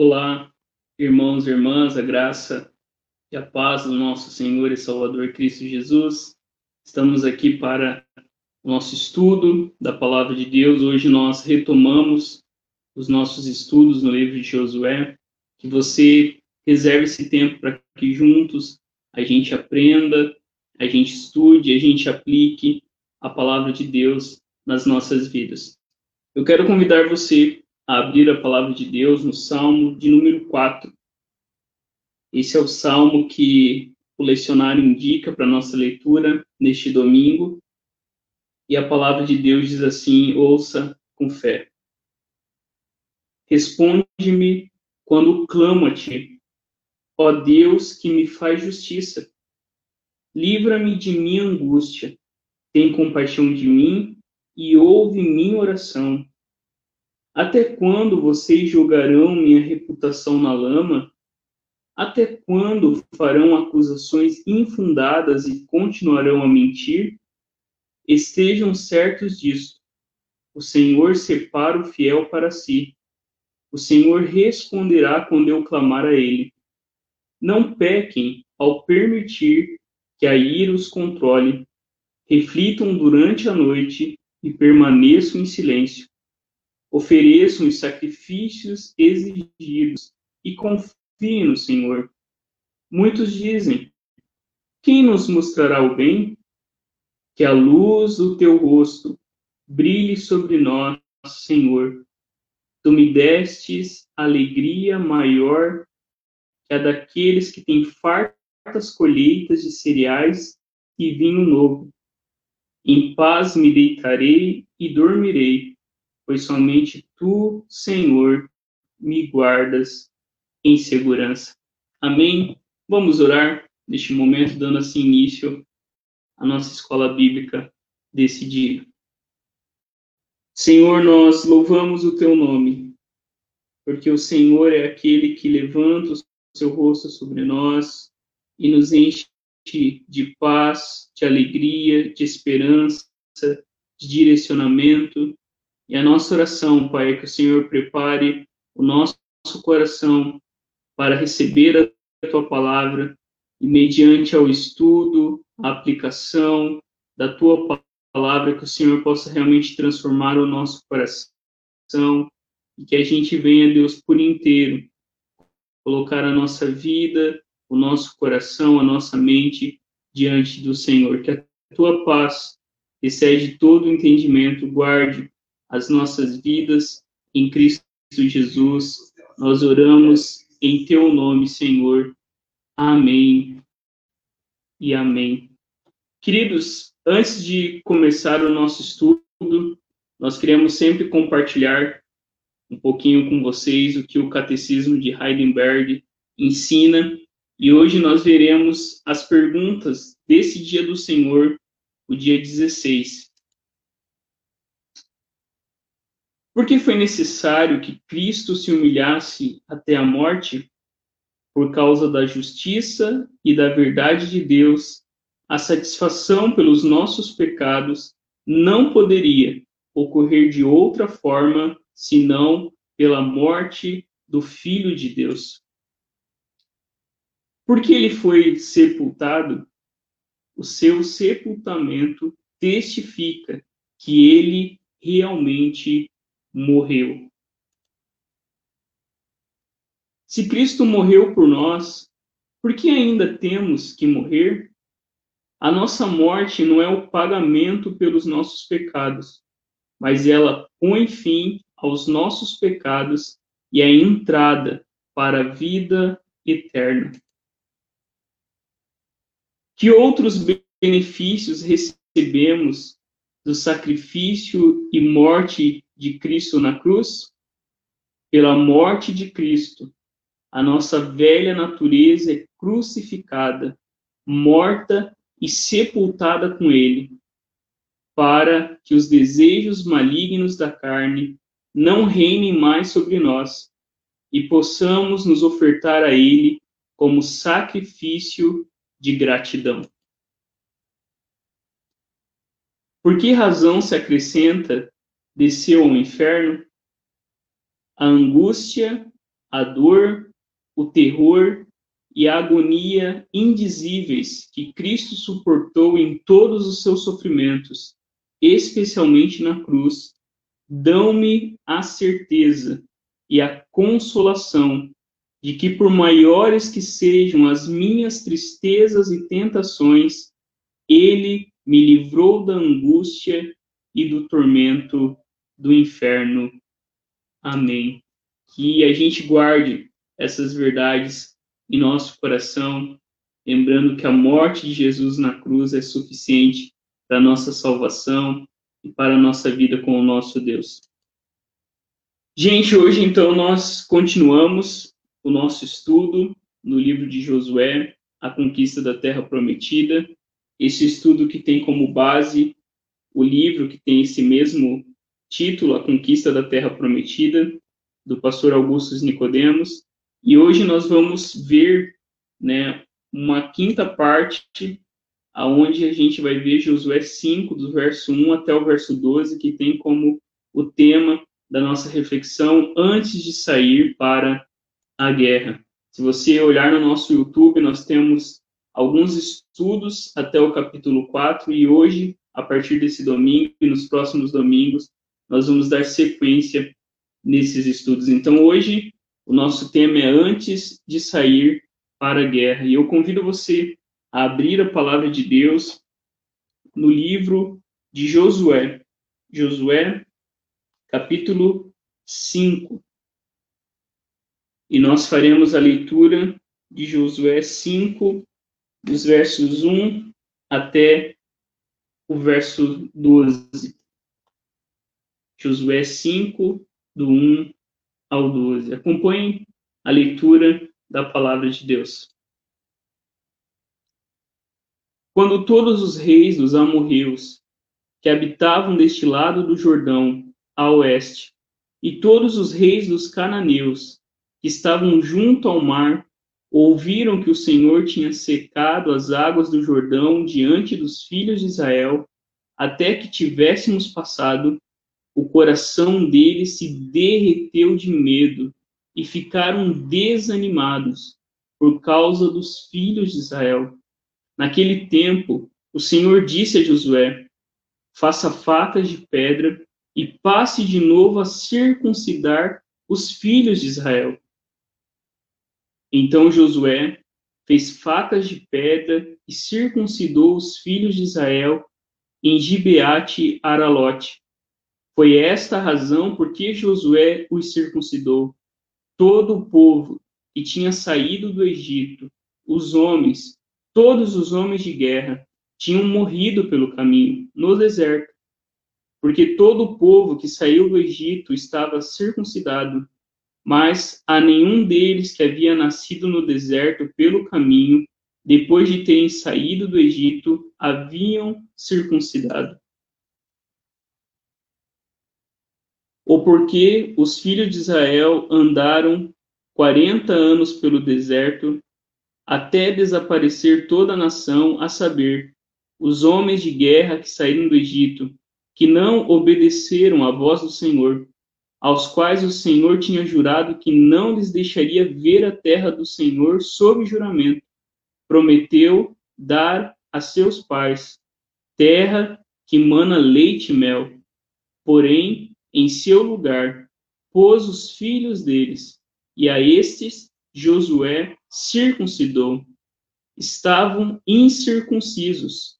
Olá, irmãos e irmãs, a graça e a paz do nosso Senhor e Salvador Cristo Jesus. Estamos aqui para o nosso estudo da palavra de Deus. Hoje nós retomamos os nossos estudos no livro de Josué. Que você reserve esse tempo para que juntos a gente aprenda, a gente estude, a gente aplique a palavra de Deus nas nossas vidas. Eu quero convidar você a abrir a palavra de Deus no Salmo de número 4. Esse é o salmo que o lecionário indica para nossa leitura neste domingo. E a palavra de Deus diz assim: ouça com fé. Responde-me quando clamo a ti, ó Deus que me faz justiça. Livra-me de minha angústia, tem compaixão de mim e ouve minha oração. Até quando vocês jogarão minha reputação na lama? Até quando farão acusações infundadas e continuarão a mentir? Estejam certos disso. O Senhor separa o fiel para si. O Senhor responderá quando eu clamar a ele. Não pequem ao permitir que a ira os controle. Reflitam durante a noite e permaneçam em silêncio ofereçam os sacrifícios exigidos e confiem no Senhor. Muitos dizem: Quem nos mostrará o bem? Que a luz do teu rosto brilhe sobre nós, Senhor. Tu me destes alegria maior que a daqueles que têm fartas colheitas de cereais e vinho novo. Em paz me deitarei e dormirei, pois somente tu, Senhor, me guardas em segurança. Amém. Vamos orar neste momento, dando assim início à nossa escola bíblica desse dia. Senhor, nós louvamos o teu nome, porque o Senhor é aquele que levanta o seu rosto sobre nós e nos enche de paz, de alegria, de esperança, de direcionamento, e a nossa oração, Pai, é que o Senhor prepare o nosso coração para receber a tua palavra e, mediante ao estudo, a aplicação da tua palavra, que o Senhor possa realmente transformar o nosso coração e que a gente venha, Deus, por inteiro, colocar a nossa vida, o nosso coração, a nossa mente diante do Senhor. Que a tua paz, que excede todo entendimento, guarde as nossas vidas em Cristo Jesus. Nós oramos em teu nome, Senhor. Amém e amém. Queridos, antes de começar o nosso estudo, nós queremos sempre compartilhar um pouquinho com vocês o que o Catecismo de Heidelberg ensina. E hoje nós veremos as perguntas desse dia do Senhor, o dia 16. Porque foi necessário que Cristo se humilhasse até a morte? Por causa da justiça e da verdade de Deus, a satisfação pelos nossos pecados não poderia ocorrer de outra forma senão pela morte do Filho de Deus. Porque ele foi sepultado, o seu sepultamento testifica que ele realmente morreu. Se Cristo morreu por nós, por que ainda temos que morrer? A nossa morte não é o pagamento pelos nossos pecados, mas ela põe fim aos nossos pecados e a entrada para a vida eterna. Que outros benefícios recebemos do sacrifício e morte de Cristo na cruz, pela morte de Cristo, a nossa velha natureza é crucificada, morta e sepultada com ele, para que os desejos malignos da carne não reinem mais sobre nós e possamos nos ofertar a ele como sacrifício de gratidão. Por que razão se acrescenta desceu ao inferno, a angústia a dor, o terror e a agonia indizíveis que Cristo suportou em todos os seus sofrimentos, especialmente na cruz, dão-me a certeza e a consolação de que, por maiores que sejam as minhas tristezas e tentações, Ele me livrou da angústia e do tormento do inferno. Amém. Que a gente guarde essas verdades em nosso coração, lembrando que a morte de Jesus na cruz é suficiente para nossa salvação e para a nossa vida com o nosso Deus. Gente, hoje então nós continuamos o nosso estudo no livro de Josué, A Conquista da Terra Prometida. Esse estudo que tem como base o livro que tem esse mesmo título, A Conquista da Terra Prometida, do pastor Augustus Nicodemos. E hoje nós vamos ver, né, uma quinta parte aonde a gente vai ver Josué 5 do verso 1 até o verso 12, que tem como o tema da nossa reflexão antes de sair para a guerra. Se você olhar no nosso YouTube, nós temos alguns estudos até o capítulo 4 e hoje, a partir desse domingo e nos próximos domingos, nós vamos dar sequência nesses estudos. Então, hoje, o nosso tema é antes de sair para a guerra. E eu convido você a abrir a palavra de Deus no livro de Josué. Josué, capítulo 5. E nós faremos a leitura de Josué 5, dos versos 1 até o verso 12. Josué 5, do 1 ao 12. Acompanhe a leitura da palavra de Deus. Quando todos os reis dos amorreus que habitavam deste lado do Jordão a oeste, e todos os reis dos cananeus, que estavam junto ao mar, ouviram que o Senhor tinha secado as águas do Jordão diante dos filhos de Israel, até que tivéssemos passado, o coração deles se derreteu de medo e ficaram desanimados por causa dos filhos de Israel. Naquele tempo, o Senhor disse a Josué: Faça facas de pedra e passe de novo a circuncidar os filhos de Israel. Então Josué fez facas de pedra e circuncidou os filhos de Israel em Gibeate Aralote. Foi esta a razão por que Josué os circuncidou. Todo o povo que tinha saído do Egito, os homens, todos os homens de guerra, tinham morrido pelo caminho, no deserto porque todo o povo que saiu do Egito estava circuncidado, mas a nenhum deles que havia nascido no deserto pelo caminho, depois de terem saído do Egito, haviam circuncidado. Ou porque os filhos de Israel andaram quarenta anos pelo deserto, até desaparecer toda a nação, a saber, os homens de guerra que saíram do Egito, que não obedeceram à voz do Senhor, aos quais o Senhor tinha jurado que não lhes deixaria ver a terra do Senhor sob juramento. Prometeu dar a seus pais terra que mana leite e mel. Porém, em seu lugar, pôs os filhos deles, e a estes Josué circuncidou. Estavam incircuncisos,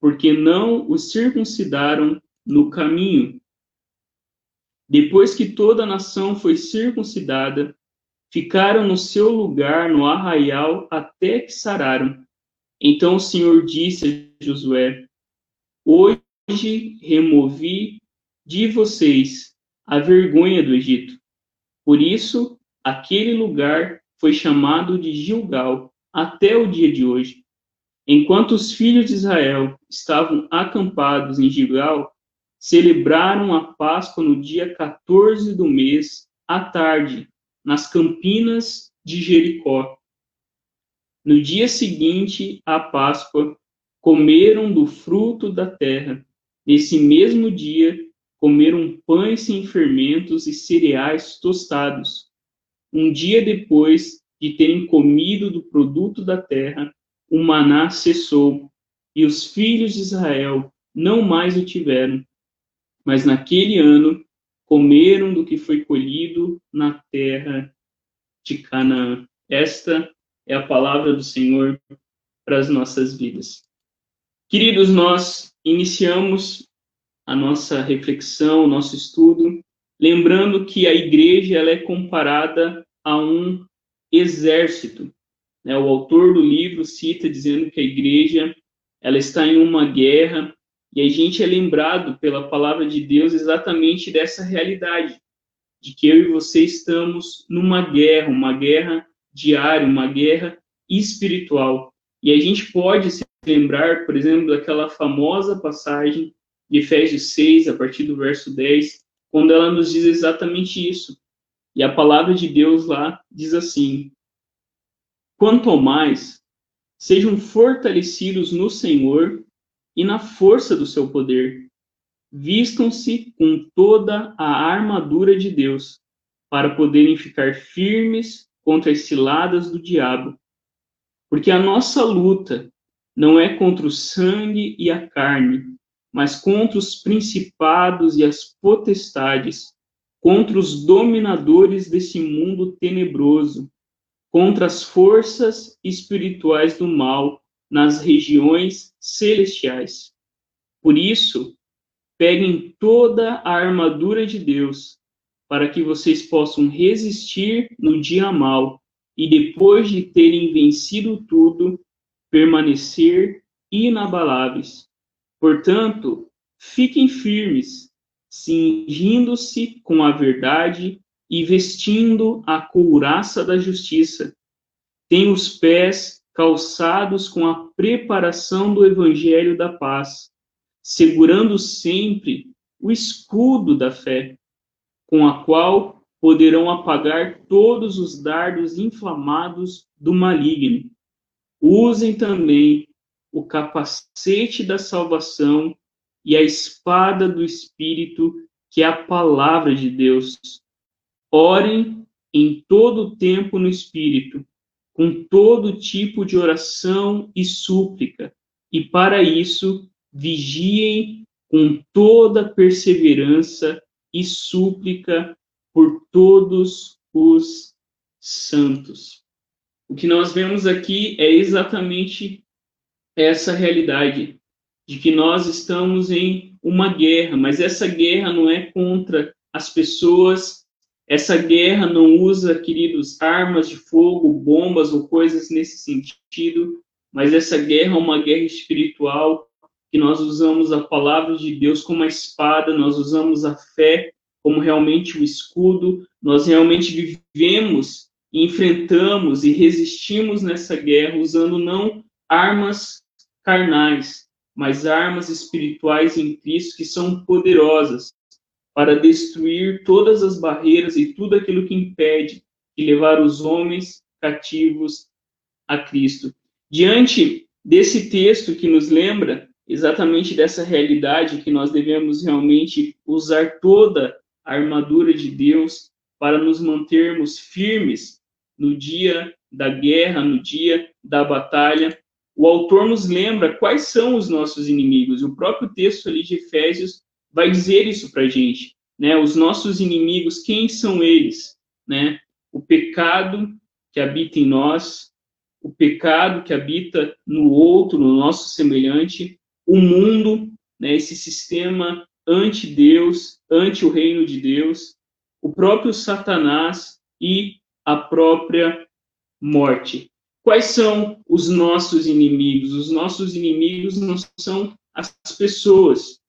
porque não os circuncidaram no caminho. Depois que toda a nação foi circuncidada, ficaram no seu lugar no arraial até que sararam. Então o Senhor disse a Josué: Hoje removi de vocês a vergonha do Egito. Por isso, aquele lugar foi chamado de Gilgal até o dia de hoje. Enquanto os filhos de Israel estavam acampados em Gilgal, celebraram a Páscoa no dia 14 do mês, à tarde, nas campinas de Jericó. No dia seguinte à Páscoa, comeram do fruto da terra. Nesse mesmo dia, comeram pães sem fermentos e cereais tostados. um dia depois de terem comido do produto da terra, o maná cessou, e os filhos de Israel não mais o tiveram. Mas naquele ano comeram do que foi colhido na terra de Canaã. Esta é a palavra do Senhor para as nossas vidas. Queridos, nós iniciamos a nossa reflexão, o nosso estudo, lembrando que a igreja ela é comparada a um exército. Né? O autor do livro cita dizendo que a igreja ela está em uma guerra e a gente é lembrado pela palavra de Deus exatamente dessa realidade, de que eu e você estamos numa guerra, uma guerra diária, uma guerra espiritual. E a gente pode se lembrar, por exemplo, daquela famosa passagem de Efésios 6, a partir do verso 10, quando ela nos diz exatamente isso. E a palavra de Deus lá diz assim: Quanto mais sejam fortalecidos no Senhor e na força do seu poder, vistam-se com toda a armadura de Deus, para poderem ficar firmes contra as ciladas do diabo. Porque a nossa luta não é contra o sangue e a carne, mas contra os principados e as potestades, contra os dominadores desse mundo tenebroso, contra as forças espirituais do mal nas regiões celestiais. Por isso, peguem toda a armadura de Deus, para que vocês possam resistir no dia mal e depois de terem vencido tudo, permanecer inabaláveis. Portanto, fiquem firmes, cingindo-se com a verdade e vestindo a couraça da justiça. Tem os pés calçados com a preparação do evangelho da paz, segurando sempre o escudo da fé, com a qual poderão apagar todos os dardos inflamados do maligno. Usem também o capacete da salvação e a espada do Espírito, que é a palavra de Deus. Orem em todo tempo no Espírito, com todo tipo de oração e súplica, e para isso vigiem com toda perseverança e súplica por todos os santos. O que nós vemos aqui é exatamente essa realidade de que nós estamos em uma guerra, mas essa guerra não é contra as pessoas, essa guerra não usa, queridos, armas de fogo, bombas ou coisas nesse sentido, mas essa guerra é uma guerra espiritual, que nós usamos a palavra de Deus como a espada, nós usamos a fé como realmente o escudo, nós realmente vivemos, enfrentamos e resistimos nessa guerra usando não armas carnais, mas armas espirituais em Cristo que são poderosas para destruir todas as barreiras e tudo aquilo que impede de levar os homens cativos a Cristo. Diante desse texto que nos lembra exatamente dessa realidade que nós devemos realmente usar toda a armadura de Deus para nos mantermos firmes no dia da guerra, no dia da batalha, o autor nos lembra quais são os nossos inimigos. O próprio texto ali de Efésios vai dizer isso para a gente, né? Os nossos inimigos, quem são eles, né? O pecado que habita em nós, o pecado que habita no outro, no nosso semelhante, o mundo, né? Esse sistema anti-Deus, anti o reino de Deus, o próprio Satanás e a própria morte. Quais são os nossos inimigos? Os nossos inimigos não são as pessoas.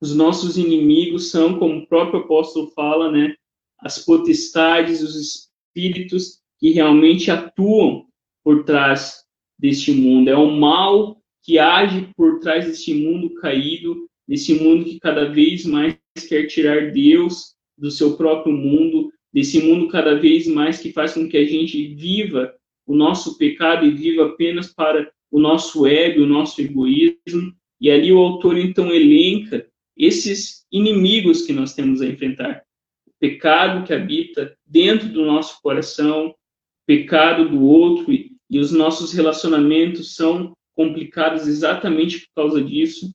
Os nossos inimigos são, como o próprio apóstolo fala, né, as potestades, os espíritos que realmente atuam por trás deste mundo. É o mal que age por trás deste mundo caído, desse mundo que cada vez mais quer tirar Deus do seu próprio mundo, desse mundo cada vez mais que faz com que a gente viva o nosso pecado e viva apenas para o nosso ego, o nosso egoísmo. E ali o autor então elenca esses inimigos que nós temos a enfrentar. pecado que habita dentro do nosso coração, pecado do outro, e, e os nossos relacionamentos são complicados exatamente por causa disso,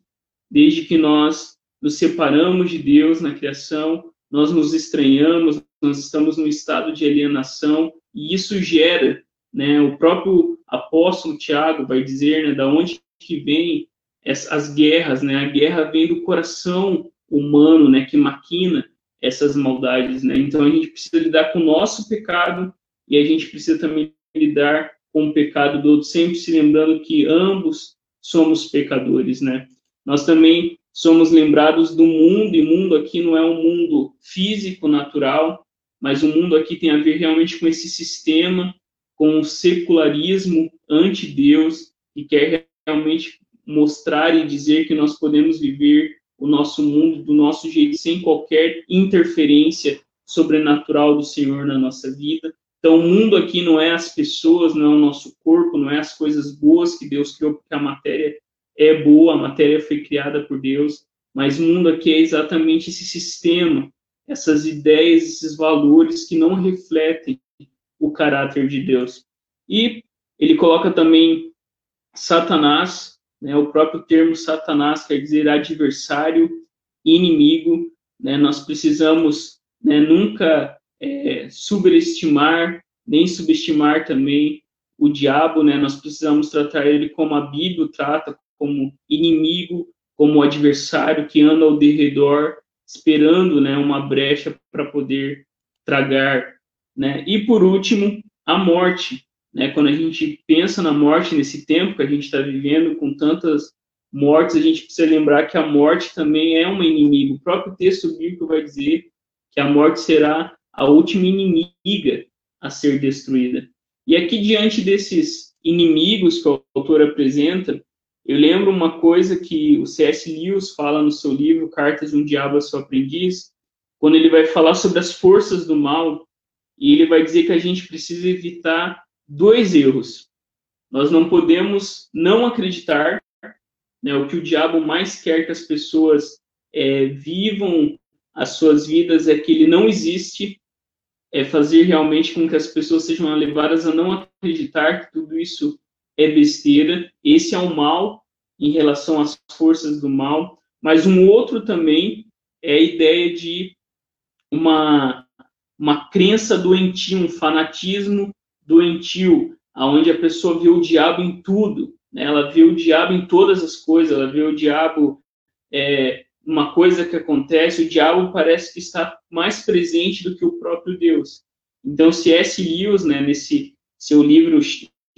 desde que nós nos separamos de Deus na criação, nós nos estranhamos, nós estamos num estado de alienação, e isso gera, né, o próprio apóstolo Tiago vai dizer, né, da onde que vem as, as guerras, né, a guerra vem do coração humano, né, que maquina essas maldades, né, então a gente precisa lidar com o nosso pecado, e a gente precisa também lidar com o pecado do outro, sempre se lembrando que ambos somos pecadores, né? Nós também somos lembrados do mundo, e mundo aqui não é um mundo físico, natural, mas o mundo aqui tem a ver realmente com esse sistema, com o secularismo anti-Deus, que quer realmente mostrar e dizer que nós podemos viver o nosso mundo do nosso jeito, sem qualquer interferência sobrenatural do Senhor na nossa vida. Então, o mundo aqui não é as pessoas, não é o nosso corpo, não é as coisas boas que Deus criou, porque a matéria é boa, a matéria foi criada por Deus, mas o mundo aqui é exatamente esse sistema, essas ideias, esses valores que não refletem o caráter de Deus. E ele coloca também Satanás, né, o próprio termo Satanás quer dizer adversário, inimigo, né, nós precisamos né, nunca é, subestimar, nem subestimar também o diabo, né? Nós precisamos tratar ele como a Bíblia trata, como inimigo, como adversário que anda ao derredor, esperando, né, uma brecha para poder tragar, né? E por último, a morte, né? Quando a gente pensa na morte nesse tempo que a gente está vivendo com tantas mortes, a gente precisa lembrar que a morte também é um inimigo. O próprio texto bíblico vai dizer que a morte será a última inimiga a ser destruída. E aqui, diante desses inimigos que o autor apresenta, eu lembro uma coisa que o C.S. Lewis fala no seu livro Cartas de um Diabo a seu Aprendiz, quando ele vai falar sobre as forças do mal, e ele vai dizer que a gente precisa evitar dois erros. Nós não podemos não acreditar, né, o que o diabo mais quer que as pessoas é, vivam as suas vidas é que ele não existe é fazer realmente com que as pessoas sejam levadas a não acreditar que tudo isso é besteira. Esse é o mal em relação às forças do mal. Mas um outro também é a ideia de uma, uma crença doentia, um fanatismo doentio, aonde a pessoa vê o diabo em tudo. Né? Ela vê o diabo em todas as coisas, ela vê o diabo é, uma coisa que acontece, o diabo parece que está mais presente do que o próprio Deus. Então, C.S. Lewis, né, nesse seu livro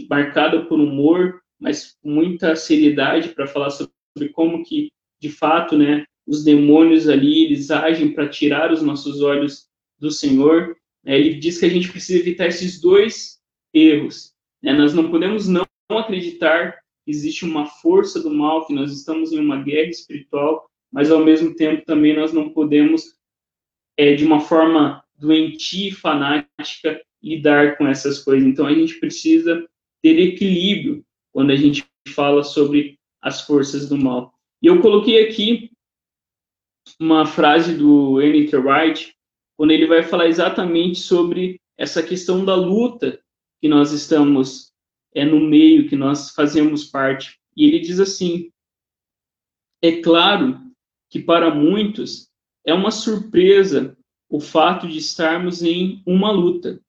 marcado por humor, mas com muita seriedade para falar sobre como que, de fato, né, os demônios ali, eles agem para tirar os nossos olhos do Senhor. Né, ele diz que a gente precisa evitar esses dois erros. Né, nós não podemos não acreditar que existe uma força do mal, que nós estamos em uma guerra espiritual, mas ao mesmo tempo também nós não podemos, é, de uma forma doentia e fanática, lidar com essas coisas. Então a gente precisa ter equilíbrio quando a gente fala sobre as forças do mal. E eu coloquei aqui uma frase do N.T. Wright, quando ele vai falar exatamente sobre essa questão da luta que nós estamos é, no meio, que nós fazemos parte. E ele diz assim: é claro que para muitos é uma surpresa o fato de estarmos em uma luta.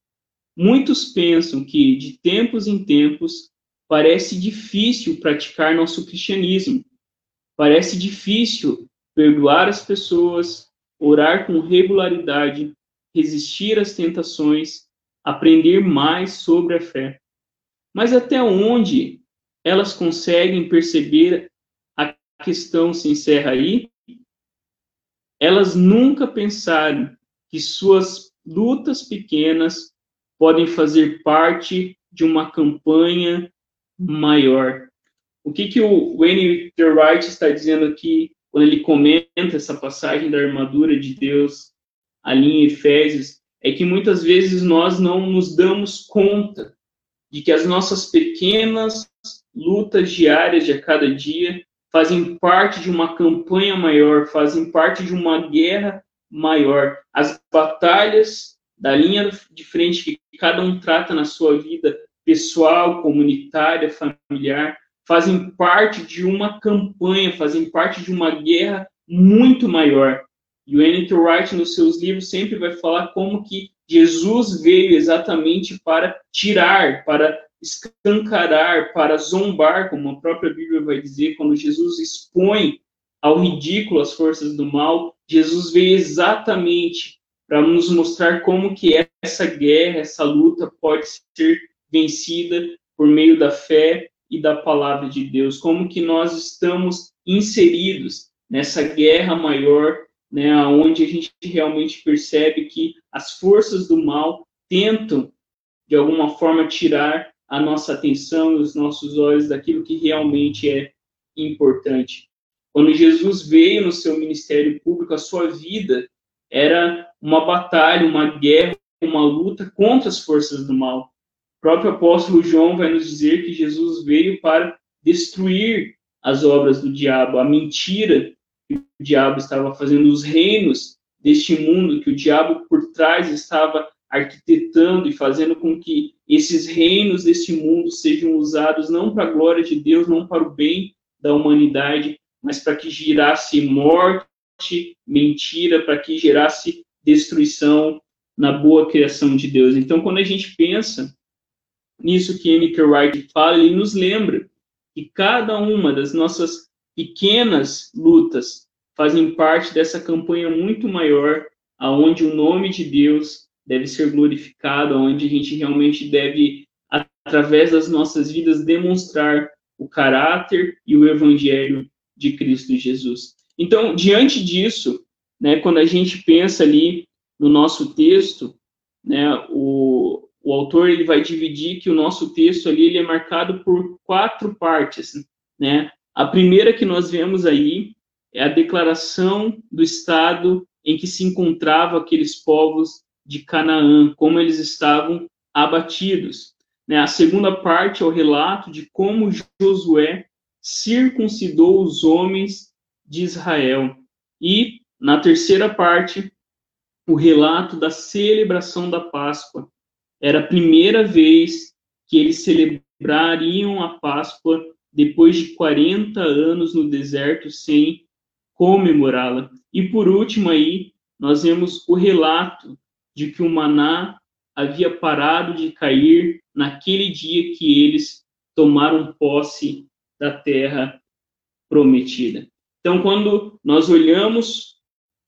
Muitos pensam que, de tempos em tempos, parece difícil praticar nosso cristianismo. Parece difícil perdoar as pessoas, orar com regularidade, resistir às tentações, aprender mais sobre a fé. Mas até onde elas conseguem perceber a questão se encerra aí? Elas nunca pensaram que suas lutas pequenas podem fazer parte de uma campanha maior. O que, que o Wayne Wright está dizendo aqui quando ele comenta essa passagem da armadura de Deus ali em Efésios é que muitas vezes nós não nos damos conta de que as nossas pequenas lutas diárias de a cada dia fazem parte de uma campanha maior, fazem parte de uma guerra maior. As batalhas da linha de frente que cada um trata na sua vida pessoal, comunitária, familiar, fazem parte de uma campanha, fazem parte de uma guerra muito maior. E o N.T. Wright, nos seus livros, sempre vai falar como que Jesus veio exatamente para tirar, para escancarar, para zombar, como a própria Bíblia vai dizer, quando Jesus expõe ao ridículo as forças do mal, Jesus veio exatamente para nos mostrar como que essa guerra, essa luta pode ser vencida por meio da fé e da palavra de Deus, como que nós estamos inseridos nessa guerra maior, né, onde a gente realmente percebe que as forças do mal tentam de alguma forma tirar a nossa atenção, os nossos olhos daquilo que realmente é importante. Quando Jesus veio no seu ministério público, a sua vida era uma batalha, uma guerra, uma luta contra as forças do mal. Próprio apóstolo João vai nos dizer que Jesus veio para destruir as obras do diabo, a mentira que o diabo estava fazendo, os reinos deste mundo que o diabo por trás estava arquitetando e fazendo com que esses reinos deste mundo sejam usados não para a glória de Deus, não para o bem da humanidade, mas para que girasse morte, mentira, para que gerasse destruição na boa criação de Deus. Então, quando a gente pensa nisso que N.K. Wright fala, ele nos lembra que cada uma das nossas pequenas lutas fazem parte dessa campanha muito maior, aonde o nome de Deus deve ser glorificado, onde a gente realmente deve, através das nossas vidas, demonstrar o caráter e o evangelho de Cristo Jesus. Então, diante disso, né, quando a gente pensa ali no nosso texto, né, o, o autor ele vai dividir que o nosso texto ali ele é marcado por quatro partes, né? A primeira que nós vemos aí é a declaração do estado em que se encontravam aqueles povos de Canaã, como eles estavam abatidos. Né? A segunda parte é o relato de como Josué circuncidou os homens de Israel. E, na terceira parte, o relato da celebração da Páscoa. Era a primeira vez que eles celebrariam a Páscoa depois de 40 anos no deserto sem comemorá-la. E por último aí, nós vemos o relato de que o maná havia parado de cair naquele dia que eles tomaram posse da terra prometida. Então, quando nós olhamos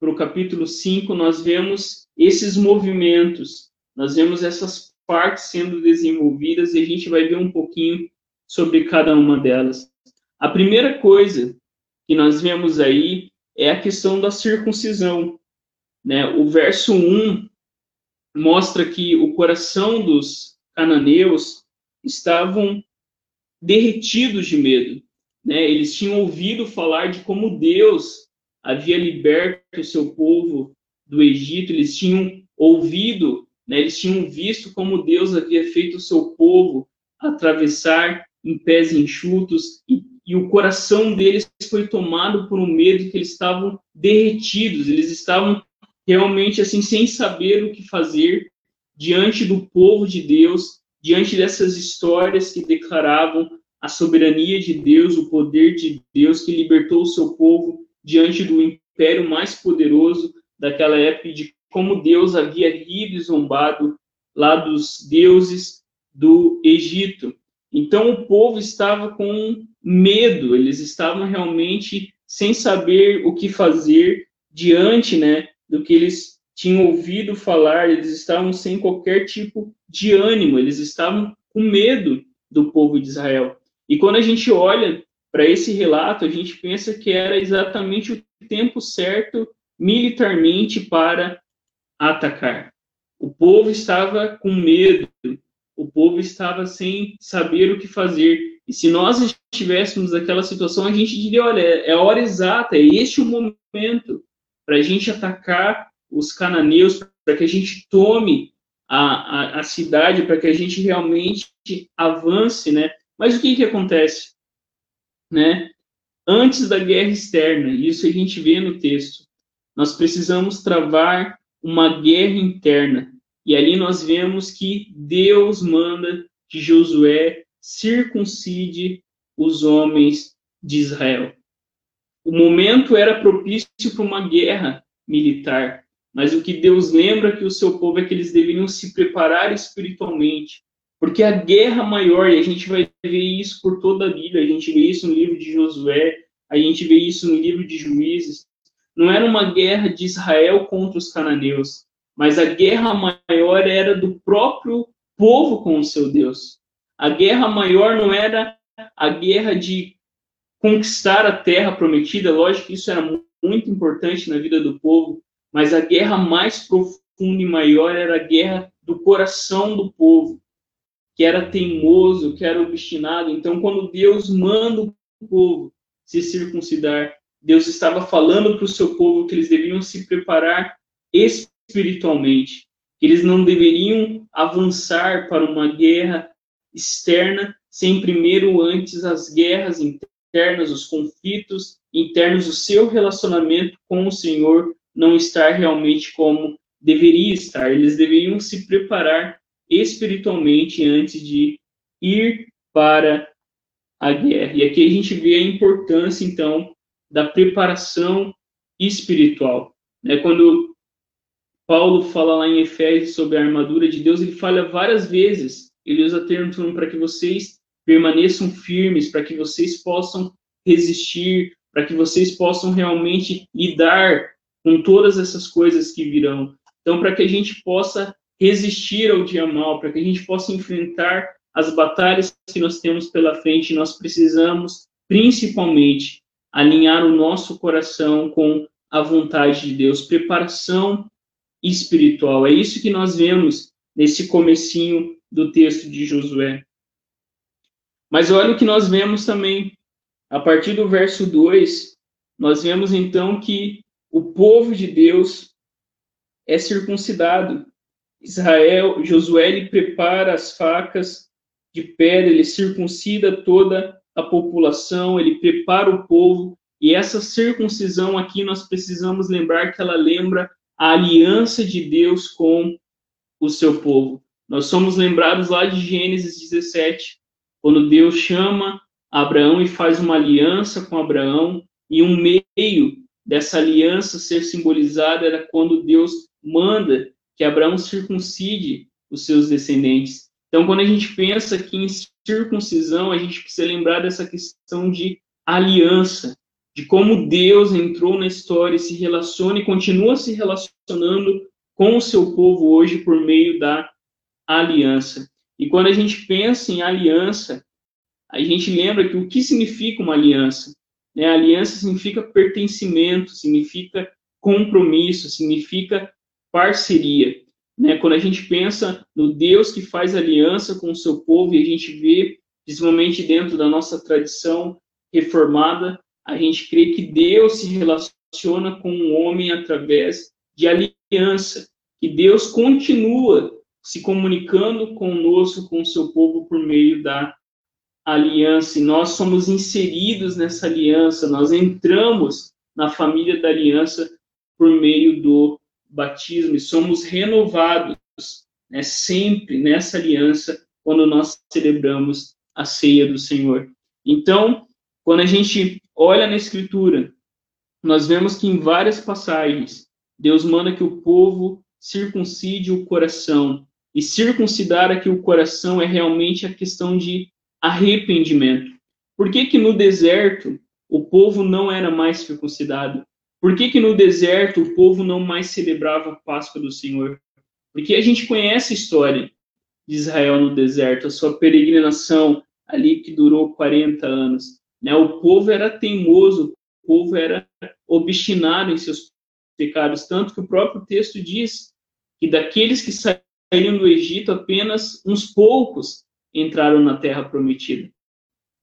para o capítulo 5, nós vemos esses movimentos, nós vemos essas partes sendo desenvolvidas e a gente vai ver um pouquinho sobre cada uma delas. A primeira coisa que nós vemos aí é a questão da circuncisão. Né? O verso 1 mostra que o coração dos cananeus estavam derretidos de medo. Né? Eles tinham ouvido falar de como Deus havia liberto o seu povo do Egito, eles tinham ouvido, né? eles tinham visto como Deus havia feito o seu povo atravessar em pés enxutos, e, e o coração deles foi tomado por um medo que eles estavam derretidos, eles estavam realmente assim sem saber o que fazer diante do povo de Deus, diante dessas histórias que declaravam a soberania de Deus, o poder de Deus que libertou o seu povo diante do império mais poderoso daquela época de como Deus havia rido e zombado lá dos deuses do Egito. Então o povo estava com medo, eles estavam realmente sem saber o que fazer diante, né, do que eles tinham ouvido falar, eles estavam sem qualquer tipo de ânimo, eles estavam com medo do povo de Israel. E quando a gente olha para esse relato, a gente pensa que era exatamente o tempo certo militarmente para atacar. O povo estava com medo, o povo estava sem saber o que fazer. E se nós estivéssemos naquela situação, a gente diria: olha, é a hora exata, é este o momento para a gente atacar os cananeus, para que a gente tome a, a, a cidade, para que a gente realmente avance, né? Mas o que que acontece, né? Antes da guerra externa, isso a gente vê no texto, nós precisamos travar uma guerra interna. E ali nós vemos que Deus manda que Josué circuncide os homens de Israel. O momento era propício para uma guerra militar, mas o que Deus lembra que o seu povo é que eles deveriam se preparar espiritualmente, porque a guerra maior, e a gente vai ver isso por toda a Bíblia, a gente vê isso no livro de Josué, a gente vê isso no livro de Juízes, não era uma guerra de Israel contra os cananeus, mas a guerra maior era do próprio povo com o seu Deus. A guerra maior não era a guerra de conquistar a terra prometida, lógico que isso era muito importante na vida do povo, mas a guerra mais profunda e maior era a guerra do coração do povo, que era teimoso, que era obstinado. Então, quando Deus manda o povo se circuncidar, Deus estava falando para o seu povo que eles deveriam se preparar espiritualmente, que eles não deveriam avançar para uma guerra externa sem primeiro antes as guerras internas, os conflitos internos, o seu relacionamento com o Senhor não estar realmente como deveria estar. Eles deveriam se preparar espiritualmente antes de ir para a guerra. E aqui a gente vê a importância, então, da preparação espiritual. Né? Quando Paulo fala lá em Efésios sobre a armadura de Deus, ele fala várias vezes, ele usa termos para que vocês permaneçam firmes, para que vocês possam resistir, para que vocês possam realmente lidar com todas essas coisas que virão. Então, para que a gente possa resistir ao dia mal, para que a gente possa enfrentar as batalhas que nós temos pela frente, nós precisamos, principalmente, alinhar o nosso coração com a vontade de Deus, preparação espiritual. É isso que nós vemos nesse comecinho do texto de Josué. Mas olha o que nós vemos também a partir do verso 2, nós vemos então que o povo de Deus é circuncidado. Israel, Josué, ele prepara as facas de pedra, ele circuncida toda a população, ele prepara o povo, e essa circuncisão aqui nós precisamos lembrar que ela lembra a aliança de Deus com o seu povo. Nós somos lembrados lá de Gênesis 17, quando Deus chama Abraão e faz uma aliança com Abraão, e um meio dessa aliança ser simbolizada era quando Deus manda que Abraão circuncide os seus descendentes. Então, quando a gente pensa aqui em circuncisão, a gente precisa lembrar dessa questão de aliança, de como Deus entrou na história e se relaciona e continua se relacionando com o seu povo hoje por meio da aliança. E quando a gente pensa em aliança, a gente lembra que o que significa uma aliança? Né? Aliança significa pertencimento, significa compromisso, significa parceria. Né? Quando a gente pensa no Deus que faz aliança com o seu povo e a gente vê, principalmente dentro da nossa tradição reformada, a gente crê que Deus se relaciona com o homem através de aliança, que Deus continua se comunicando conosco, com o seu povo, por meio da aliança e nós somos inseridos nessa aliança, nós entramos na família da aliança por meio do batismo e somos renovados né, sempre nessa aliança quando nós celebramos a ceia do Senhor. Então, quando a gente olha na Escritura, nós vemos que em várias passagens Deus manda que o povo circuncide o coração. E circuncidar aqui o coração é realmente a questão de arrependimento. Por que que no deserto o povo não era mais circuncidado? Por que que no deserto o povo não mais celebrava a Páscoa do Senhor? Porque a gente conhece a história de Israel no deserto, a sua peregrinação ali que durou 40 anos. Né? O povo era teimoso, o povo era obstinado em seus pecados, tanto que o próprio texto diz que daqueles que saíram do Egito, apenas uns poucos entraram na terra prometida.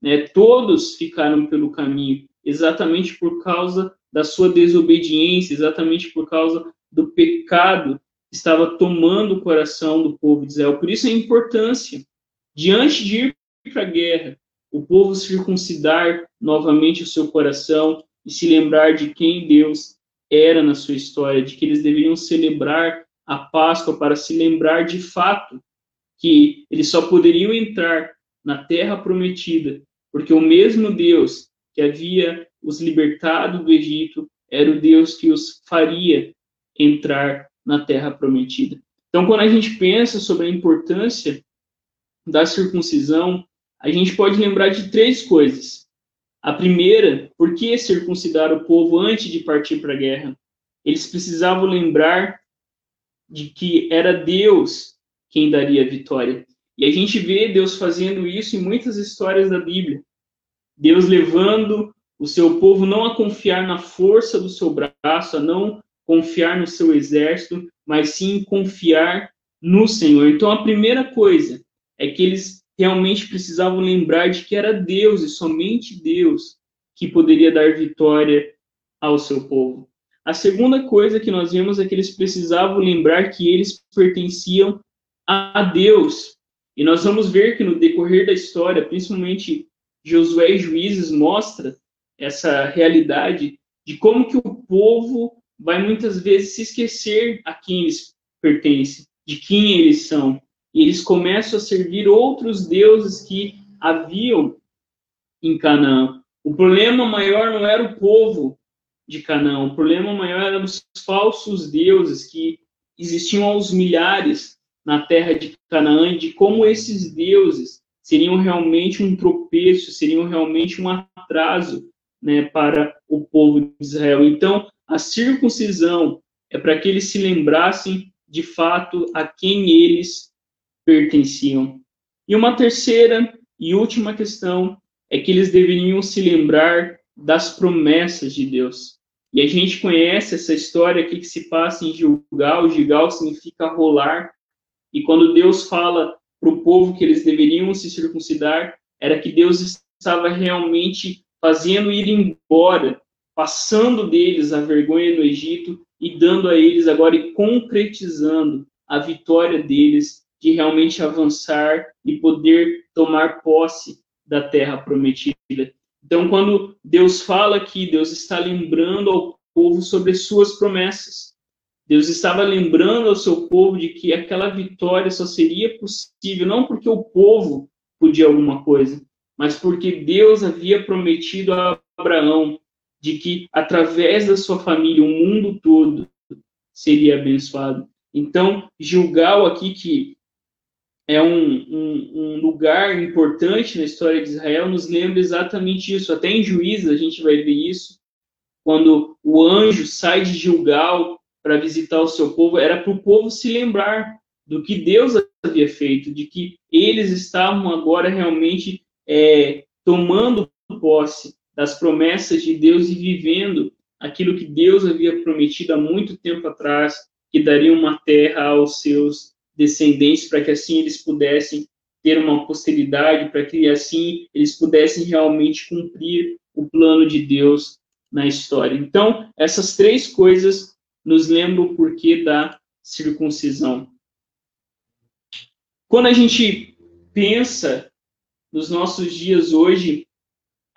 Né? Todos ficaram pelo caminho, exatamente por causa da sua desobediência, exatamente por causa do pecado que estava tomando o coração do povo de Israel. Por isso a importância, diante de ir para a guerra, o povo circuncidar novamente o seu coração e se lembrar de quem Deus era na sua história, de que eles deveriam celebrar a Páscoa para se lembrar de fato que eles só poderiam entrar na terra prometida, porque o mesmo Deus que havia os libertado do Egito era o Deus que os faria entrar na terra prometida. Então, quando a gente pensa sobre a importância da circuncisão, a gente pode lembrar de três coisas. A primeira, por que circuncidar o povo antes de partir para a guerra? Eles precisavam lembrar de que era Deus quem daria a vitória. E a gente vê Deus fazendo isso em muitas histórias da Bíblia. Deus levando o seu povo não a confiar na força do seu braço, a não confiar no seu exército, mas sim confiar no Senhor. Então a primeira coisa é que eles realmente precisavam lembrar de que era Deus e somente Deus que poderia dar vitória ao seu povo. A segunda coisa que nós vemos é que eles precisavam lembrar que eles pertenciam a Deus. E nós vamos ver que no decorrer da história, principalmente Josué e Juízes mostra essa realidade de como que o povo vai muitas vezes se esquecer a quem eles pertencem, de quem eles são e eles começam a servir outros deuses que haviam em Canaã. O problema maior não era o povo de Canaã, o problema maior eram os falsos deuses que existiam aos milhares na terra de Canaã e de como esses deuses seriam realmente um tropeço, seriam realmente um atraso né, para o povo de Israel. Então, a circuncisão é para que eles se lembrassem de fato a quem eles pertenciam. E uma terceira e última questão é que eles deveriam se lembrar das promessas de Deus. E a gente conhece essa história aqui que se passa em Gilgal. Gilgal significa rolar. E quando Deus fala para o povo que eles deveriam se circuncidar, era que Deus estava realmente fazendo ir embora, passando deles a vergonha no Egito e dando a eles agora e concretizando a vitória deles de realmente avançar e poder tomar posse da terra prometida. Então, quando Deus fala aqui, Deus está lembrando ao povo sobre suas promessas. Deus estava lembrando ao seu povo de que aquela vitória só seria possível não porque o povo podia alguma coisa, mas porque Deus havia prometido a Abraão de que através da sua família o mundo todo seria abençoado. Então, Gilgal aqui que é um, um, um, lugar importante na história de Israel, nos lembra exatamente isso. Até em Juízes a gente vai ver isso, quando o anjo sai de Gilgal para visitar o seu povo, era para o povo se lembrar do que Deus havia feito, de que eles estavam agora realmente é, tomando posse das promessas de Deus e vivendo aquilo que Deus havia prometido há muito tempo atrás, que daria uma terra aos seus descendentes, para que assim eles pudessem ter uma posteridade, para que assim eles pudessem realmente cumprir o plano de Deus na história. Então, essas três coisas nos lembram o porquê da circuncisão. Quando a gente pensa nos nossos dias hoje,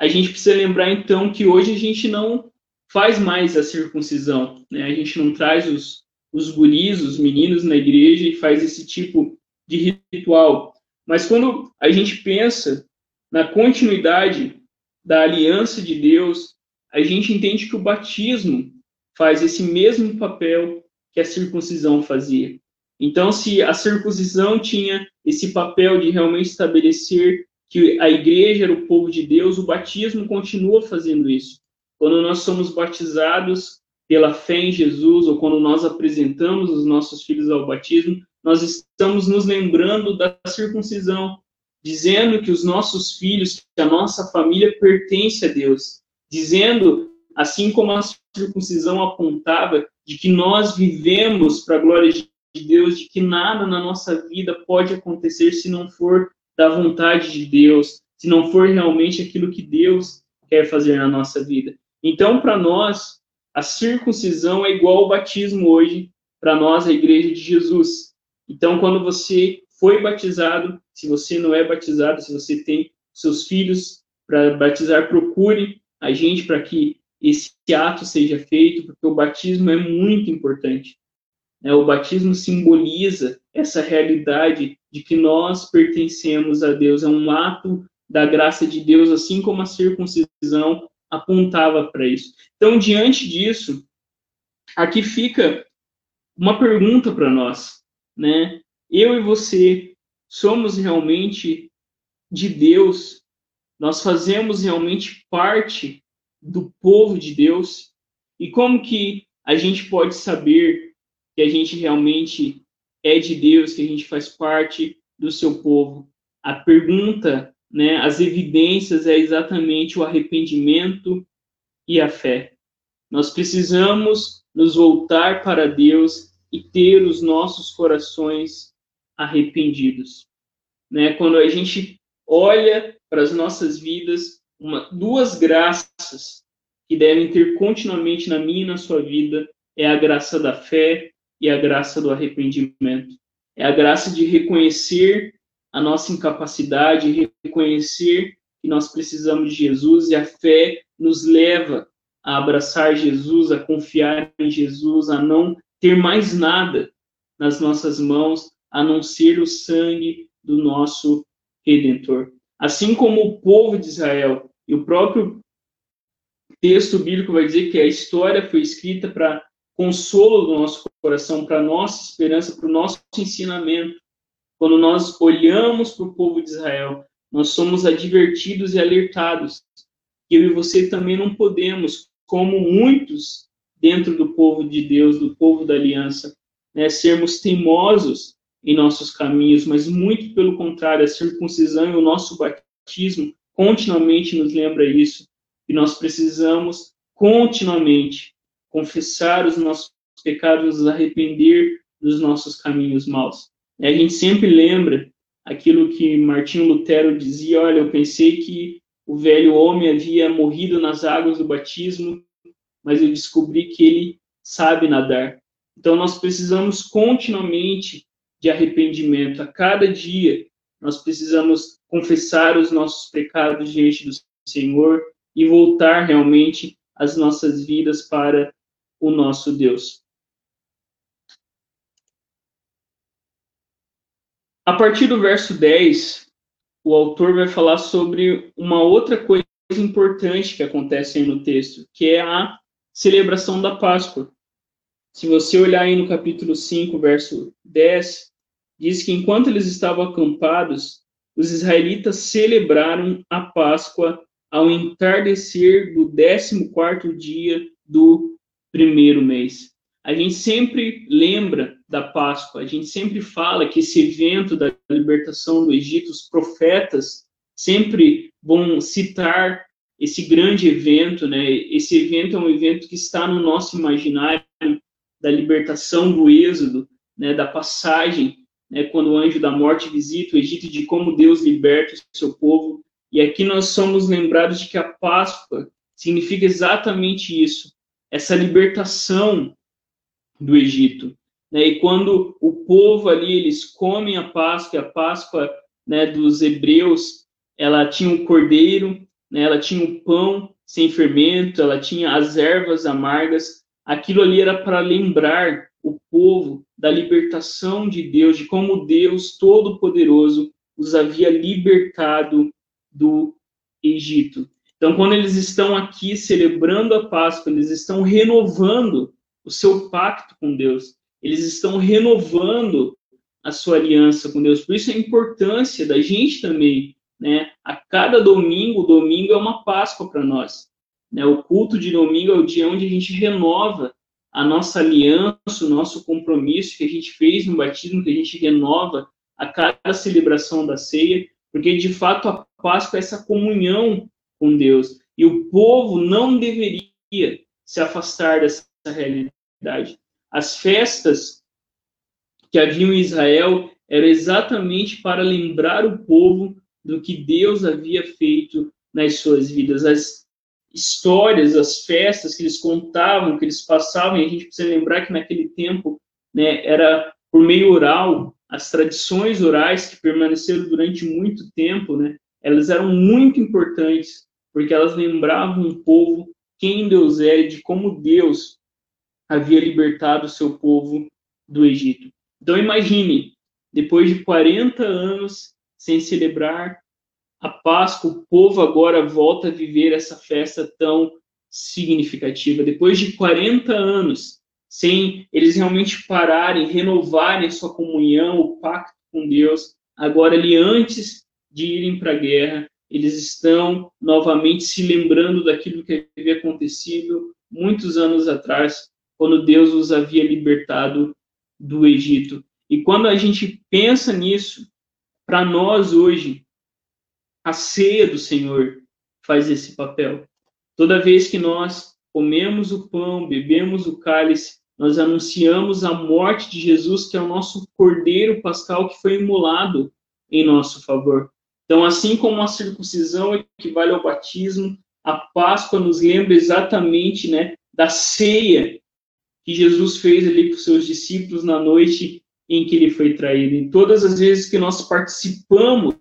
a gente precisa lembrar então que hoje a gente não faz mais a circuncisão, né? A gente não traz os, os guris, os meninos na igreja e faz esse tipo de ritual. Mas quando a gente pensa na continuidade da aliança de Deus, a gente entende que o batismo faz esse mesmo papel que a circuncisão fazia. Então, se a circuncisão tinha esse papel de realmente estabelecer que a igreja era o povo de Deus, o batismo continua fazendo isso. Quando nós somos batizados, pela fé em Jesus, ou quando nós apresentamos os nossos filhos ao batismo, nós estamos nos lembrando da circuncisão, dizendo que os nossos filhos, que a nossa família pertence a Deus, dizendo, assim como a circuncisão apontava, de que nós vivemos para a glória de Deus, de que nada na nossa vida pode acontecer se não for da vontade de Deus, se não for realmente aquilo que Deus quer fazer na nossa vida. Então, para nós, a circuncisão é igual ao batismo hoje para nós, a igreja de Jesus. Então, quando você foi batizado, se você não é batizado, se você tem seus filhos para batizar, procure a gente para que esse ato seja feito, porque o batismo é muito importante. Né? O batismo simboliza essa realidade de que nós pertencemos a Deus, é um ato da graça de Deus, assim como a circuncisão apontava para isso. Então, diante disso, aqui fica uma pergunta para nós, né? Eu e você somos realmente de Deus? Nós fazemos realmente parte do povo de Deus? E como que a gente pode saber que a gente realmente é de Deus, que a gente faz parte do seu povo? A pergunta, né, as evidências é exatamente o arrependimento e a fé. Nós precisamos nos voltar para Deus e ter os nossos corações arrependidos. Né? Quando a gente olha para as nossas vidas, uma, duas graças que devem ter continuamente na minha e na sua vida é a graça da fé e a graça do arrependimento. É a graça de reconhecer a nossa incapacidade, reconhecer que nós precisamos de Jesus e a fé nos leva a abraçar Jesus, a confiar em Jesus, a não ter mais nada nas nossas mãos a não ser o sangue do nosso redentor. Assim como o povo de Israel e o próprio texto bíblico vai dizer que a história foi escrita para consolo do nosso coração, para nossa esperança, para o nosso ensinamento. Quando nós olhamos para o povo de Israel, nós somos advertidos e alertados eu e você também não podemos, como muitos dentro do povo de Deus, do povo da aliança, né, sermos teimosos em nossos caminhos, mas muito pelo contrário, a circuncisão e o nosso batismo continuamente nos lembra isso, e nós precisamos continuamente confessar os nossos pecados, nos arrepender dos nossos caminhos maus. E a gente sempre lembra aquilo que Martinho Lutero dizia, olha, eu pensei que o velho homem havia morrido nas águas do batismo, mas eu descobri que ele sabe nadar. Então nós precisamos continuamente de arrependimento. A cada dia nós precisamos confessar os nossos pecados diante do Senhor e voltar realmente as nossas vidas para o nosso Deus. A partir do verso 10, o autor vai falar sobre uma outra coisa importante que acontece aí no texto, que é a celebração da Páscoa. Se você olhar aí no capítulo 5, verso 10, diz que enquanto eles estavam acampados, os israelitas celebraram a Páscoa ao entardecer do 14 dia do primeiro mês. A gente sempre lembra da Páscoa, a gente sempre fala que esse evento da libertação do Egito, os profetas sempre vão citar esse grande evento, né? Esse evento é um evento que está no nosso imaginário da libertação do Êxodo, né, da passagem, né, quando o anjo da morte visita o Egito, de como Deus liberta o seu povo. E aqui nós somos lembrados de que a Páscoa significa exatamente isso, essa libertação do Egito. Né? E quando o povo ali, eles comem a Páscoa, a Páscoa né, dos hebreus, ela tinha o um cordeiro, né, ela tinha o um pão sem fermento, ela tinha as ervas amargas, aquilo ali era para lembrar o povo da libertação de Deus, de como Deus Todo-Poderoso os havia libertado do Egito. Então, quando eles estão aqui celebrando a Páscoa, eles estão renovando o seu pacto com Deus, eles estão renovando a sua aliança com Deus. Por isso a importância da gente também, né? A cada domingo, domingo é uma Páscoa para nós. Né? O culto de domingo é o dia onde a gente renova a nossa aliança, o nosso compromisso que a gente fez no batismo, que a gente renova a cada celebração da ceia, porque de fato a Páscoa é essa comunhão com Deus. E o povo não deveria se afastar dessa realidade. As festas que haviam em Israel eram exatamente para lembrar o povo do que Deus havia feito nas suas vidas. As histórias, as festas que eles contavam, que eles passavam, e a gente precisa lembrar que naquele tempo né, era por meio oral, as tradições orais que permaneceram durante muito tempo, né, elas eram muito importantes, porque elas lembravam o povo quem Deus é e de como Deus havia libertado seu povo do Egito. Então imagine, depois de 40 anos sem celebrar a Páscoa, o povo agora volta a viver essa festa tão significativa. Depois de 40 anos sem eles realmente pararem, renovarem sua comunhão, o pacto com Deus, agora ali antes de irem para a guerra, eles estão novamente se lembrando daquilo que havia acontecido muitos anos atrás, quando Deus os havia libertado do Egito. E quando a gente pensa nisso, para nós hoje, a ceia do Senhor faz esse papel. Toda vez que nós comemos o pão, bebemos o cálice, nós anunciamos a morte de Jesus, que é o nosso cordeiro pascal que foi imolado em nosso favor. Então, assim como a circuncisão equivale ao batismo, a Páscoa nos lembra exatamente né, da ceia que Jesus fez ali com seus discípulos na noite em que ele foi traído. E todas as vezes que nós participamos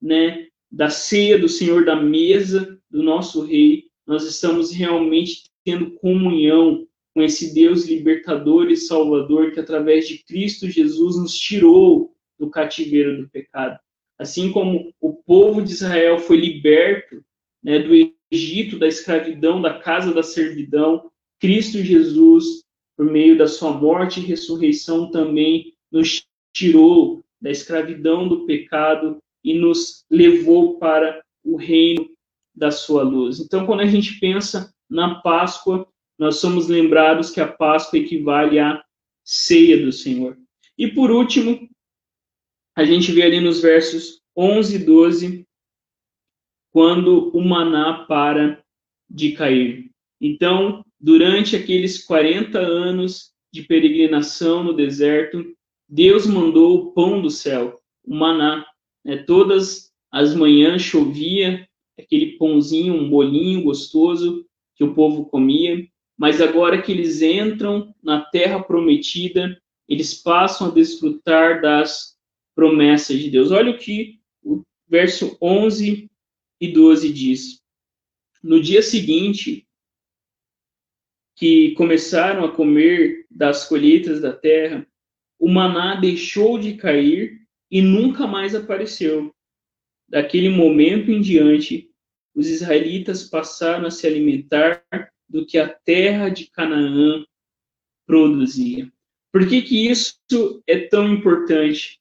né, da ceia do Senhor, da mesa do nosso Rei, nós estamos realmente tendo comunhão com esse Deus libertador e salvador que, através de Cristo Jesus, nos tirou do cativeiro do pecado. Assim como o povo de Israel foi liberto né, do Egito, da escravidão, da casa da servidão, Cristo Jesus, por meio da sua morte e ressurreição, também nos tirou da escravidão do pecado e nos levou para o reino da sua luz. Então, quando a gente pensa na Páscoa, nós somos lembrados que a Páscoa equivale à ceia do Senhor. E por último, a gente vê ali nos versos 11 e 12, quando o maná para de cair. Então, durante aqueles 40 anos de peregrinação no deserto, Deus mandou o pão do céu, o maná. Né? Todas as manhãs chovia aquele pãozinho, um bolinho gostoso que o povo comia mas agora que eles entram na terra prometida, eles passam a desfrutar das promessas de Deus. Olha o que o verso 11 e 12 diz. No dia seguinte, que começaram a comer das colheitas da terra, o maná deixou de cair e nunca mais apareceu. Daquele momento em diante, os israelitas passaram a se alimentar do que a terra de Canaã produzia. Por que, que isso é tão importante?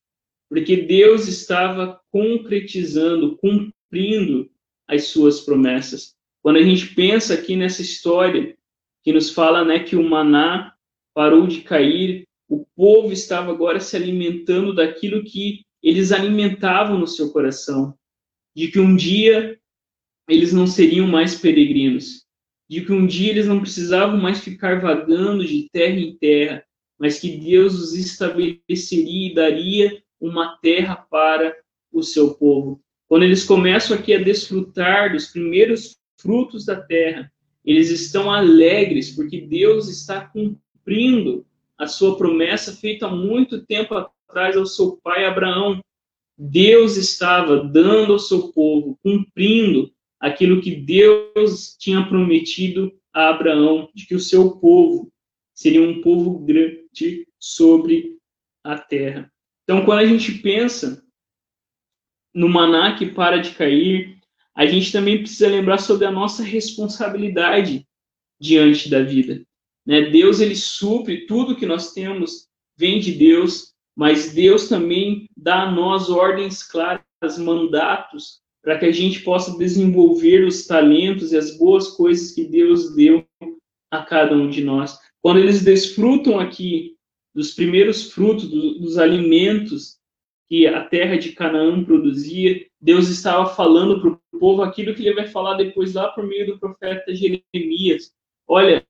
Porque Deus estava concretizando, cumprindo as suas promessas. Quando a gente pensa aqui nessa história que nos fala né, que o maná parou de cair, o povo estava agora se alimentando daquilo que eles alimentavam no seu coração, de que um dia eles não seriam mais peregrinos, de que um dia eles não precisavam mais ficar vagando de terra em terra, mas que Deus os estabeleceria e daria uma terra para o seu povo. Quando eles começam aqui a desfrutar dos primeiros frutos da terra, eles estão alegres porque Deus está cumprindo a sua promessa feita há muito tempo atrás ao seu pai Abraão. Deus estava dando ao seu povo, cumprindo aquilo que Deus tinha prometido a Abraão, de que o seu povo seria um povo grande sobre a terra. Então, quando a gente pensa no maná que para de cair, a gente também precisa lembrar sobre a nossa responsabilidade diante da vida. Né? Deus ele supre tudo que nós temos vem de Deus, mas Deus também dá a nós ordens claras, mandatos para que a gente possa desenvolver os talentos e as boas coisas que Deus deu a cada um de nós. Quando eles desfrutam aqui dos primeiros frutos, do, dos alimentos que a terra de Canaã produzia, Deus estava falando para o povo aquilo que ele vai falar depois lá por meio do profeta Jeremias. Olha,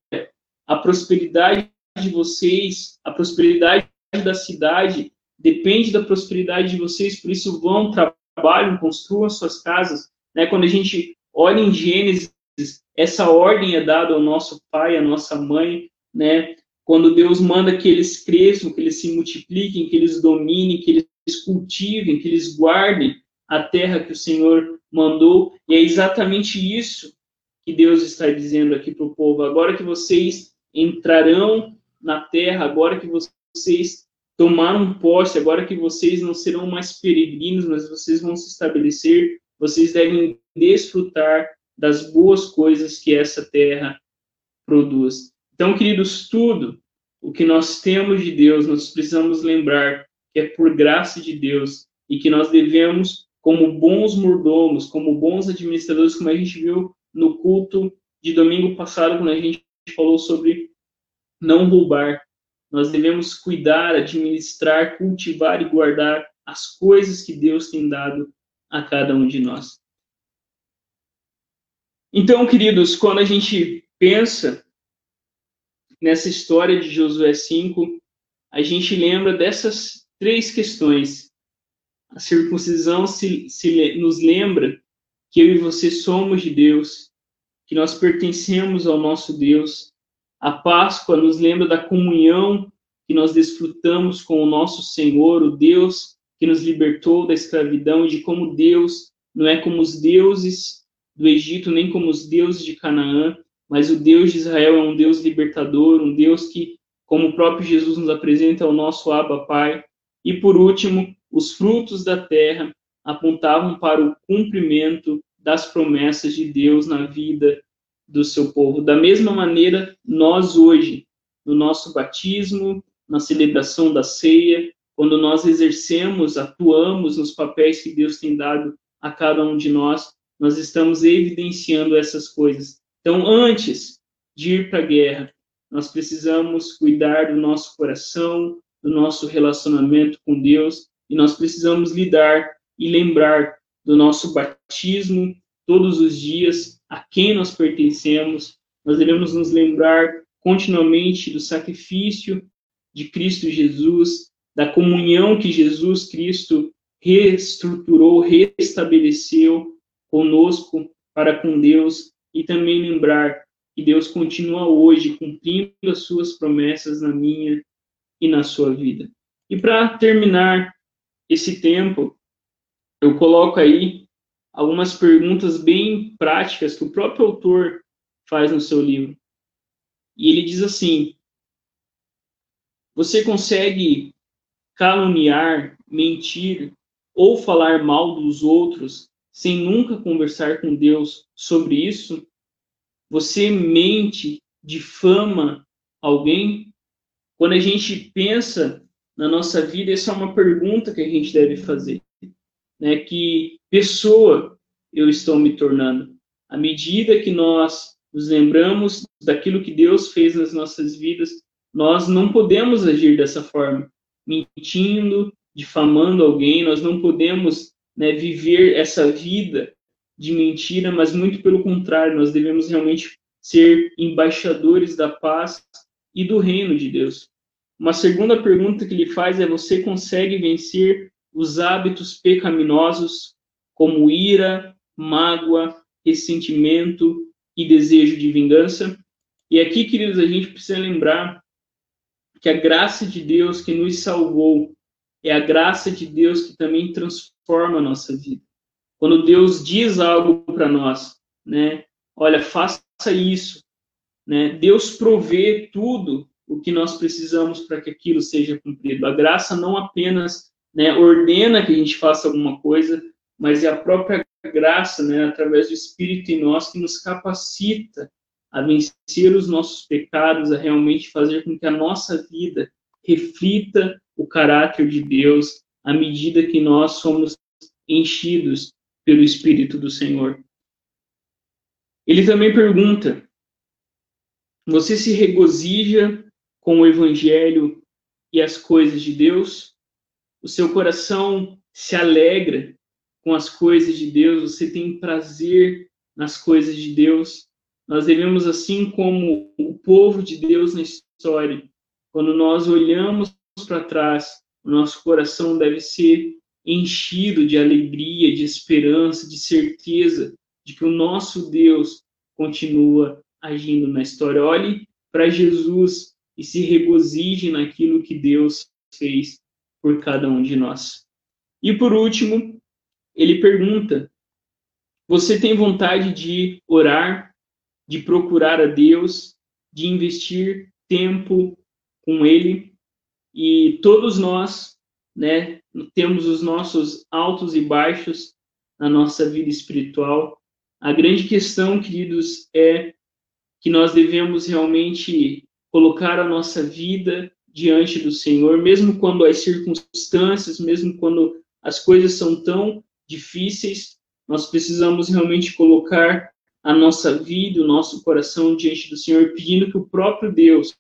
a prosperidade de vocês, a prosperidade da cidade depende da prosperidade de vocês, por isso vão trabalham, construam suas casas. Né? Quando a gente olha em Gênesis, essa ordem é dada ao nosso pai, à nossa mãe, né? Quando Deus manda que eles cresçam, que eles se multipliquem, que eles dominem, que eles cultivem, que eles guardem a terra que o Senhor mandou. E é exatamente isso que Deus está dizendo aqui para o povo. Agora que vocês entrarão na terra, agora que vocês tomaram posse, agora que vocês não serão mais peregrinos, mas vocês vão se estabelecer, vocês devem desfrutar das boas coisas que essa terra produz. Então, queridos, tudo o que nós temos de Deus, nós precisamos lembrar que é por graça de Deus e que nós devemos, como bons mordomos, como bons administradores, como a gente viu no culto de domingo passado, quando a gente falou sobre não roubar, nós devemos cuidar, administrar, cultivar e guardar as coisas que Deus tem dado a cada um de nós. Então, queridos, quando a gente pensa nessa história de Josué 5, a gente lembra dessas três questões. A circuncisão se, se nos lembra que eu e você somos de Deus, que nós pertencemos ao nosso Deus. A Páscoa nos lembra da comunhão que nós desfrutamos com o nosso Senhor, o Deus que nos libertou da escravidão, e de como Deus não é como os deuses do Egito, nem como os deuses de Canaã, mas o Deus de Israel é um Deus libertador, um Deus que, como o próprio Jesus nos apresenta, é o nosso Abba Pai. E por último, os frutos da terra apontavam para o cumprimento das promessas de Deus na vida do seu povo. Da mesma maneira, nós hoje, no nosso batismo, na celebração da ceia, quando nós exercemos, atuamos nos papéis que Deus tem dado a cada um de nós, nós estamos evidenciando essas coisas. Então, antes de ir para a guerra, nós precisamos cuidar do nosso coração, do nosso relacionamento com Deus, e nós precisamos lidar e lembrar do nosso batismo todos os dias, a quem nós pertencemos. Nós devemos nos lembrar continuamente do sacrifício de Cristo Jesus, da comunhão que Jesus Cristo reestruturou, restabeleceu conosco para com Deus e também lembrar que Deus continua hoje cumprindo as suas promessas na minha e na sua vida. E para terminar esse tempo, eu coloco aí algumas perguntas bem práticas que o próprio autor faz no seu livro. E ele diz assim: Você consegue caluniar, mentir ou falar mal dos outros sem nunca conversar com Deus sobre isso? Você mente, difama alguém? Quando a gente pensa na nossa vida, essa é uma pergunta que a gente deve fazer. Né? Que pessoa eu estou me tornando? À medida que nós nos lembramos daquilo que Deus fez nas nossas vidas, nós não podemos agir dessa forma, mentindo, difamando alguém, nós não podemos né, viver essa vida de mentira, mas muito pelo contrário, nós devemos realmente ser embaixadores da paz e do reino de Deus. Uma segunda pergunta que ele faz é: você consegue vencer os hábitos pecaminosos como ira, mágoa, ressentimento e desejo de vingança? E aqui, queridos, a gente precisa lembrar que a graça de Deus que nos salvou é a graça de Deus que também transforma a nossa vida. Quando Deus diz algo para nós, né? Olha, faça isso, né? Deus provê tudo o que nós precisamos para que aquilo seja cumprido. A graça não apenas né, ordena que a gente faça alguma coisa, mas é a própria graça, né, através do Espírito em nós, que nos capacita a vencer os nossos pecados, a realmente fazer com que a nossa vida reflita o caráter de Deus à medida que nós somos enchidos pelo Espírito do Senhor. Ele também pergunta: você se regozija com o Evangelho e as coisas de Deus? O seu coração se alegra com as coisas de Deus? Você tem prazer nas coisas de Deus? Nós devemos, assim como o povo de Deus na história, quando nós olhamos para trás, o nosso coração deve ser enchido de alegria, de esperança, de certeza de que o nosso Deus continua agindo na história. Olhe para Jesus e se regozije naquilo que Deus fez por cada um de nós. E por último, ele pergunta: Você tem vontade de orar de procurar a Deus, de investir tempo com Ele. E todos nós, né, temos os nossos altos e baixos na nossa vida espiritual. A grande questão, queridos, é que nós devemos realmente colocar a nossa vida diante do Senhor, mesmo quando as circunstâncias, mesmo quando as coisas são tão difíceis, nós precisamos realmente colocar a nossa vida, o nosso coração diante do Senhor, pedindo que o próprio Deus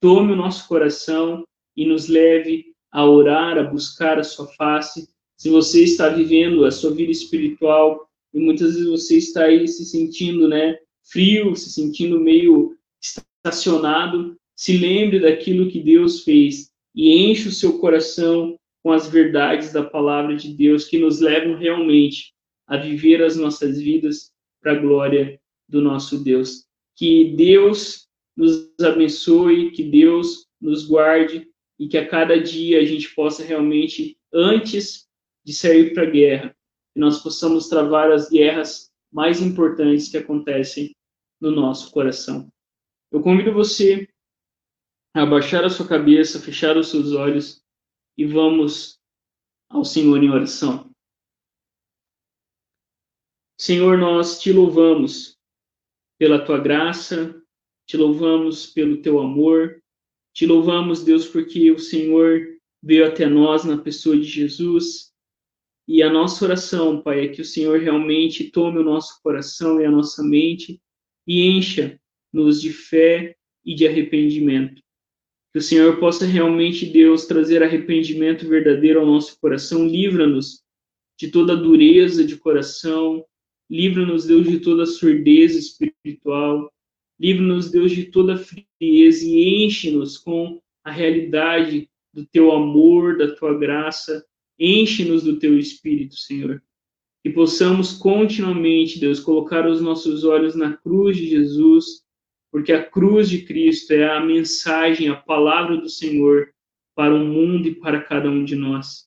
tome o nosso coração e nos leve a orar, a buscar a sua face. Se você está vivendo a sua vida espiritual e muitas vezes você está aí se sentindo, né, frio, se sentindo meio estacionado, se lembre daquilo que Deus fez e enche o seu coração com as verdades da palavra de Deus que nos levam realmente a viver as nossas vidas para a glória do nosso Deus. Que Deus nos abençoe, que Deus nos guarde e que a cada dia a gente possa realmente, antes de sair para a guerra, nós possamos travar as guerras mais importantes que acontecem no nosso coração. Eu convido você a abaixar a sua cabeça, fechar os seus olhos e vamos ao Senhor em oração. Senhor, nós te louvamos pela tua graça, te louvamos pelo teu amor, te louvamos, Deus, porque o Senhor veio até nós na pessoa de Jesus. E a nossa oração, Pai, é que o Senhor realmente tome o nosso coração e a nossa mente e encha-nos de fé e de arrependimento. Que o Senhor possa realmente, Deus, trazer arrependimento verdadeiro ao nosso coração. Livra-nos de toda dureza de coração. Livra-nos, Deus, de toda surdez espiritual. Livra-nos, Deus, de toda frieza e enche-nos com a realidade do teu amor, da tua graça. Enche-nos do teu espírito, Senhor que possamos continuamente, Deus, colocar os nossos olhos na cruz de Jesus, porque a cruz de Cristo é a mensagem, a palavra do Senhor para o mundo e para cada um de nós.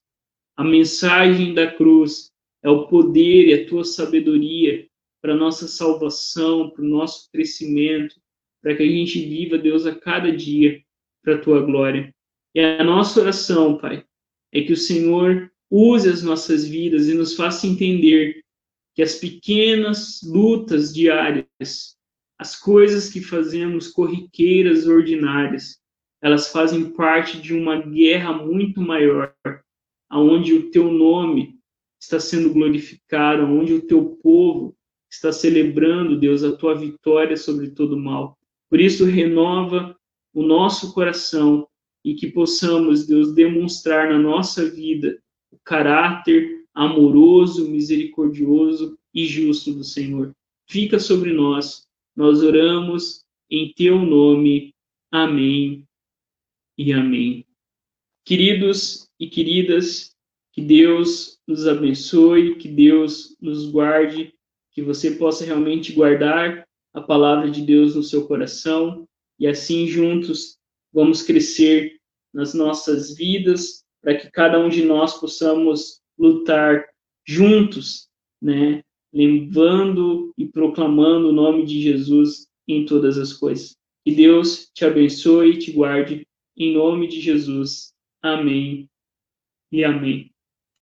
A mensagem da cruz é o poder e a tua sabedoria para nossa salvação, para o nosso crescimento, para que a gente viva, Deus, a cada dia para a tua glória. E a nossa oração, Pai, é que o Senhor use as nossas vidas e nos faça entender que as pequenas lutas diárias, as coisas que fazemos corriqueiras, ordinárias, elas fazem parte de uma guerra muito maior, aonde o teu nome está sendo glorificado, onde o teu povo está celebrando, Deus, a tua vitória sobre todo mal. Por isso, renova o nosso coração e que possamos, Deus, demonstrar na nossa vida o caráter amoroso, misericordioso e justo do Senhor. Fica sobre nós. Nós oramos em teu nome. Amém e amém. Queridos e queridas, que Deus nos abençoe, que Deus nos guarde, que você possa realmente guardar a palavra de Deus no seu coração e assim juntos vamos crescer nas nossas vidas, para que cada um de nós possamos lutar juntos, né, lembrando e proclamando o nome de Jesus em todas as coisas. Que Deus te abençoe e te guarde em nome de Jesus. Amém e amém.